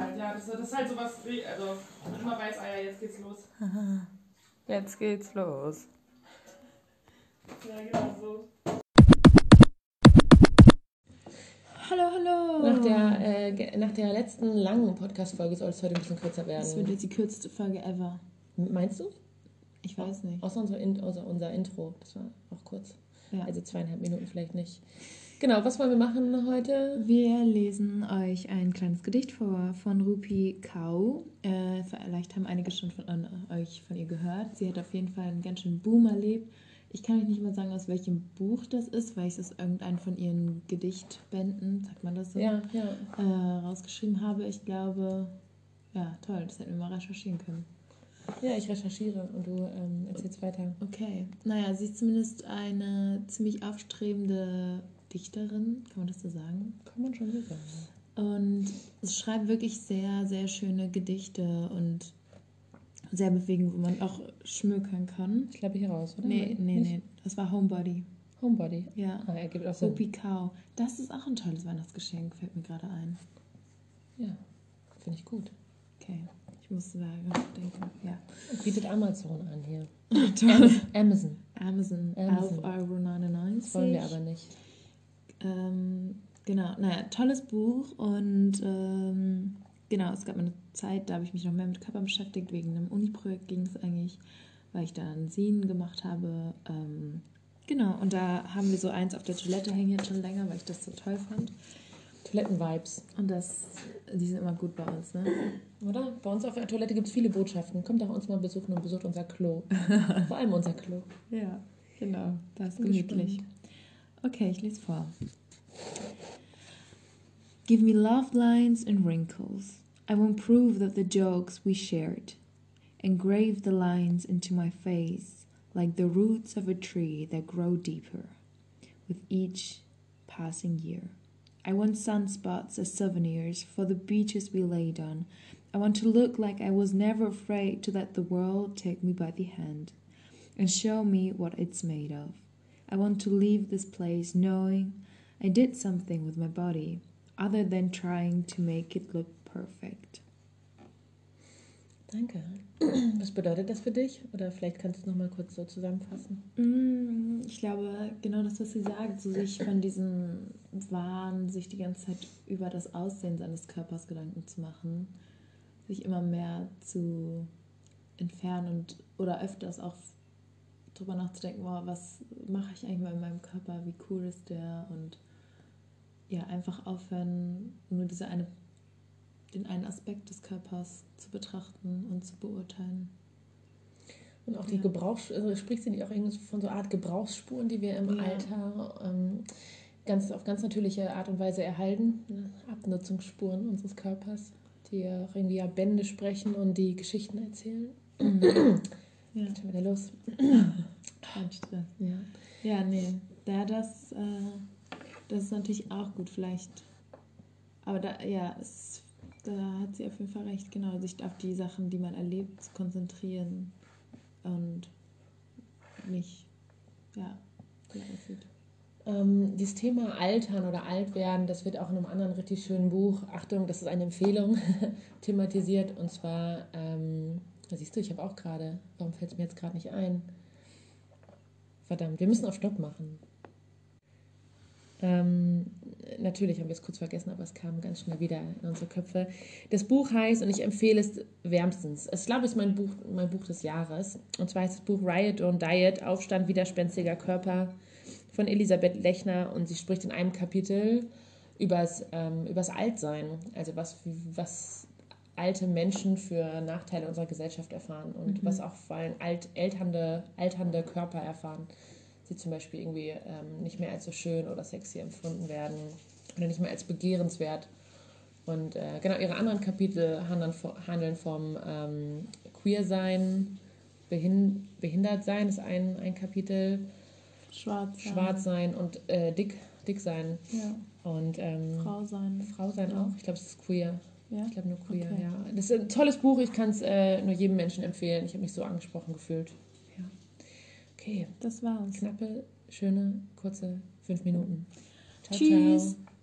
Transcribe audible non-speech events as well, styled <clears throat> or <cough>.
halt, ja. Das, das ist halt sowas, also man immer weiß, ah ja, jetzt geht's los. <laughs> Jetzt geht's los. Ja, genau so. Hallo, hallo. Nach der, äh, nach der letzten langen Podcast-Folge soll es heute ein bisschen kürzer Das wird werden. jetzt die kürzeste Folge ever. Meinst du? Ich weiß nicht. Außer unser, In außer unser Intro. Das war auch kurz. Ja. Also zweieinhalb Minuten vielleicht nicht. Genau, was wollen wir machen heute? Wir lesen euch ein kleines Gedicht vor von Rupi Kau. Äh, vielleicht haben einige schon von an, euch von ihr gehört. Sie hat auf jeden Fall einen ganz schönen Boom erlebt. Ich kann euch nicht mal sagen, aus welchem Buch das ist, weil ich es aus irgendeinem von ihren Gedichtbänden, sagt man das so, Ja, ja. äh, rausgeschrieben habe. Ich glaube, ja, toll, das hätten wir mal recherchieren können. Ja, ich recherchiere und du ähm, erzählst weiter. Okay, naja, sie ist zumindest eine ziemlich aufstrebende Dichterin, kann man das so sagen? Kann man schon so sagen. Und es schreibt wirklich sehr, sehr schöne Gedichte und sehr bewegend, wo man auch schmökern kann. Ich glaube hier raus, oder? Nee, nee, Nicht? nee, das war Homebody. Homebody. Ja. Ah, er gibt auch. Rupi Cow. Das ist auch ein tolles Weihnachtsgeschenk, fällt mir gerade ein. Ja, finde ich gut. Okay, ich musste da denken. Ja. Bietet Amazon an hier. <laughs> Toll. Amazon. Amazon, Amazon. 11,99 Euro. Das wollen wir aber nicht. Ähm, genau, naja, tolles Buch und ähm, genau, es gab mal eine Zeit, da habe ich mich noch mehr mit Körper beschäftigt, wegen einem Uni-Projekt ging es eigentlich, weil ich da einen Sin gemacht habe. Ähm, genau, und da haben wir so eins auf der Toilette hängen jetzt schon länger, weil ich das so toll fand. Toiletten-Vibes. Und das, die sind immer gut bei uns, ne? Oder? Bei uns auf der Toilette gibt es viele Botschaften. Kommt doch uns mal besuchen und besucht unser Klo. <laughs> Vor allem unser Klo. Ja, genau, das ist gemütlich. gespannt. Okay, ich lese vor. Give me love lines and wrinkles. I won't prove that the jokes we shared. Engrave the lines into my face like the roots of a tree that grow deeper with each passing year. I want sunspots as souvenirs for the beaches we laid on. I want to look like I was never afraid to let the world take me by the hand and show me what it's made of. I want to leave this place knowing I did something with my body other than trying to make it look perfect. Danke. <clears throat> Was bedeutet das für dich? Oder vielleicht kannst du es nochmal kurz so zusammenfassen. Mm, Ich glaube, genau das, was sie sagt, so sich von diesem Wahn, sich die ganze Zeit über das Aussehen seines Körpers Gedanken zu machen, sich immer mehr zu entfernen und oder öfters auch drüber nachzudenken, wow, was mache ich eigentlich mal in meinem Körper, wie cool ist der und ja, einfach aufhören, nur diese eine, den einen Aspekt des Körpers zu betrachten und zu beurteilen. Und auch die Ja. Gebrauchs... Also spricht sie nicht auch irgendwie von so einer Art Gebrauchsspuren, die wir im Ja. Alter ähm, ganz, auf ganz natürliche Art und Weise erhalten? Ne? Abnutzungsspuren unseres Körpers, die auch irgendwie ja Bände sprechen und die Geschichten erzählen. Ja. Schon wieder los. <coughs> Kein Stress. Ja. Ja, nee. Ja, das, äh, das ist natürlich auch gut, vielleicht. Aber da, ja, es, da hat sie auf jeden Fall recht, genau, sich auf die Sachen, die man erlebt, zu konzentrieren und nicht, ja, wie aussieht. Ähm, dieses Thema Altern oder Altwerden, das wird auch in einem anderen richtig schönen Buch, Achtung, das ist eine Empfehlung, <laughs> thematisiert. Und zwar, ähm, da siehst du, ich habe auch gerade, warum fällt es mir jetzt gerade nicht ein? Verdammt, wir müssen auf Stopp machen. Ähm, natürlich haben wir es kurz vergessen, aber es kam ganz schnell wieder in unsere Köpfe. Das Buch heißt, und ich empfehle es wärmstens, es glaube ich ist mein Buch, mein Buch des Jahres. Und zwar heißt das Buch Riot Don't Diet, Aufstand widerspenstiger Körper von Elisabeth Lechner. Und sie spricht in einem Kapitel übers, ähm, übers Altsein. Also was, was alte Menschen für Nachteile unserer Gesellschaft erfahren und Mhm. was auch vor allem alt, alternde, alternde Körper erfahren. Sie zum Beispiel irgendwie ähm, nicht mehr als so schön oder sexy empfunden werden oder nicht mehr als begehrenswert. Und äh, genau, ihre anderen Kapitel handeln, handeln vom ähm, Queer-Sein, Behin behindert sein ist ein, ein Kapitel, Schwarz. schwarz sein und äh, dick, dick sein. Ja, Und ähm, Frau sein. Frau sein Ja. auch. Ich glaube, es ist queer. Ja. Ich glaube nur queer, Okay. ja. Das ist ein tolles Buch, ich kann es äh, nur jedem Menschen empfehlen. Ich habe mich so angesprochen gefühlt. Ja. Okay, Das war's. knappe, schöne, kurze fünf Minuten. Ciao, Tschüss. ciao.